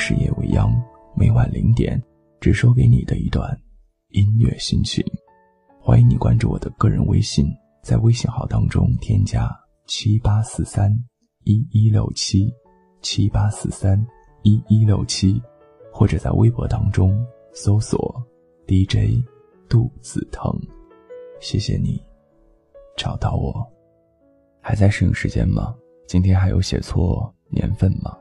事业未央，每晚零点，只说给你的一段音乐心情。欢迎你关注我的个人微信，在微信号当中添加七八四三一一六七七八四三一一六七，或者在微博当中搜索 DJ 杜子腾。谢谢你找到我，还在适应时间吗？今天还有写错年份吗？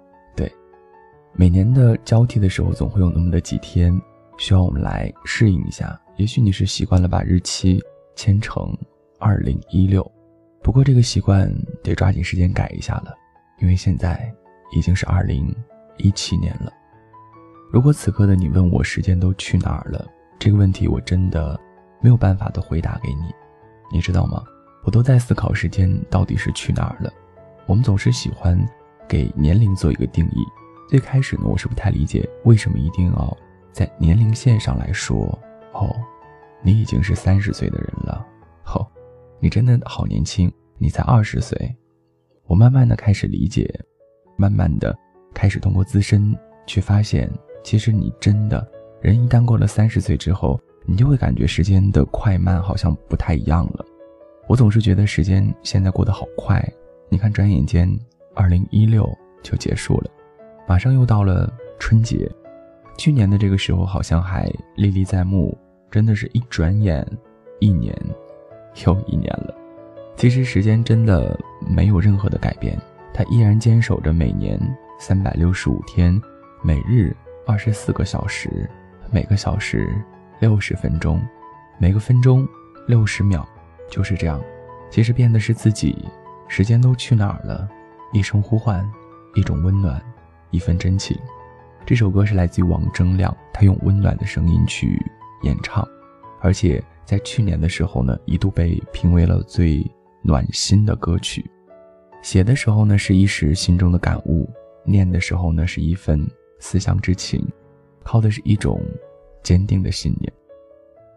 每年的交替的时候，总会有那么的几天，需要我们来适应一下。也许你是习惯了把日期签成二零一六，不过这个习惯得抓紧时间改一下了，因为现在已经是二零一七年了。如果此刻的你问我时间都去哪儿了，这个问题我真的没有办法的回答给你，你知道吗？我都在思考时间到底是去哪儿了。我们总是喜欢给年龄做一个定义。最开始呢，我是不太理解为什么一定要在年龄线上来说哦，你已经是三十岁的人了，哦，你真的好年轻，你才二十岁。我慢慢的开始理解，慢慢的开始通过自身去发现，其实你真的人一旦过了三十岁之后，你就会感觉时间的快慢好像不太一样了。我总是觉得时间现在过得好快。你看，转眼间，二零一六就结束了，马上又到了春节。去年的这个时候好像还历历在目，真的是一转眼，一年又一年了。其实时间真的没有任何的改变，它依然坚守着每年三百六十五天，每日二十四个小时，每个小时六十分钟，每个分钟六十秒，就是这样。其实变的是自己。时间都去哪儿了？一声呼唤，一种温暖，一份真情。这首歌是来自于王铮亮，他用温暖的声音去演唱，而且在去年的时候呢，一度被评为了最暖心的歌曲。写的时候呢，是一时心中的感悟；念的时候呢，是一份思乡之情，靠的是一种坚定的信念。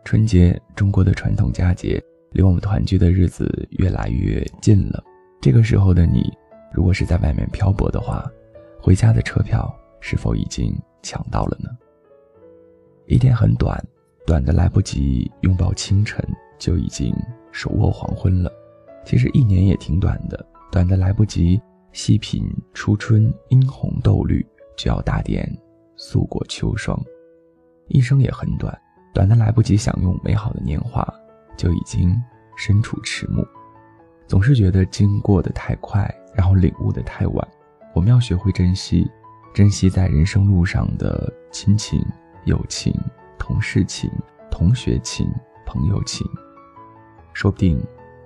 春节，中国的传统佳节，离我们团聚的日子越来越近了。这个时候的你，如果是在外面漂泊的话，回家的车票是否已经抢到了呢？一天很短，短的来不及拥抱清晨，就已经手握黄昏了。其实一年也挺短的，短的来不及细品初春樱红豆绿，就要打点素过秋霜。一生也很短，短的来不及享用美好的年华，就已经身处迟暮。总是觉得经过的太快，然后领悟的太晚。我们要学会珍惜，珍惜在人生路上的亲情、友情、同事情、同学情、朋友情。说不定，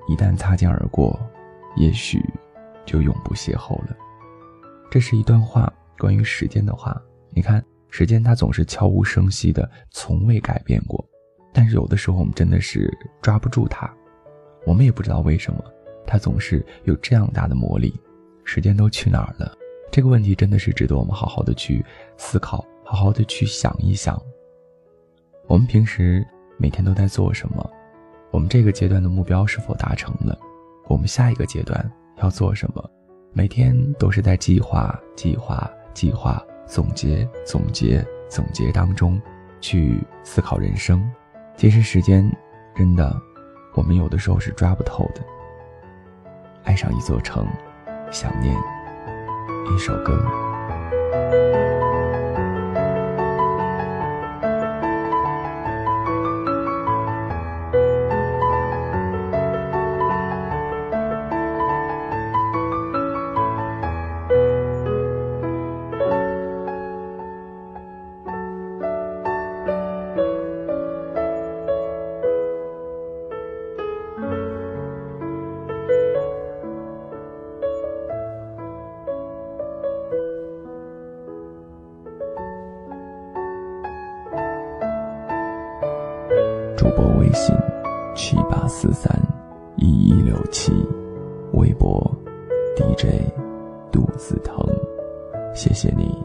一旦擦肩而过，也许就永不邂逅了。这是一段话，关于时间的话。你看，时间它总是悄无声息的，从未改变过。但是有的时候，我们真的是抓不住它，我们也不知道为什么。它总是有这样大的魔力，时间都去哪儿了？这个问题真的是值得我们好好的去思考，好好的去想一想。我们平时每天都在做什么？我们这个阶段的目标是否达成了？我们下一个阶段要做什么？每天都是在计划、计划、计划、总结、总结、总结当中去思考人生。其实时间真的，我们有的时候是抓不透的。爱上一座城，想念一首歌。主播微信：七八四三一一六七，微博：DJ 杜子腾。谢谢你。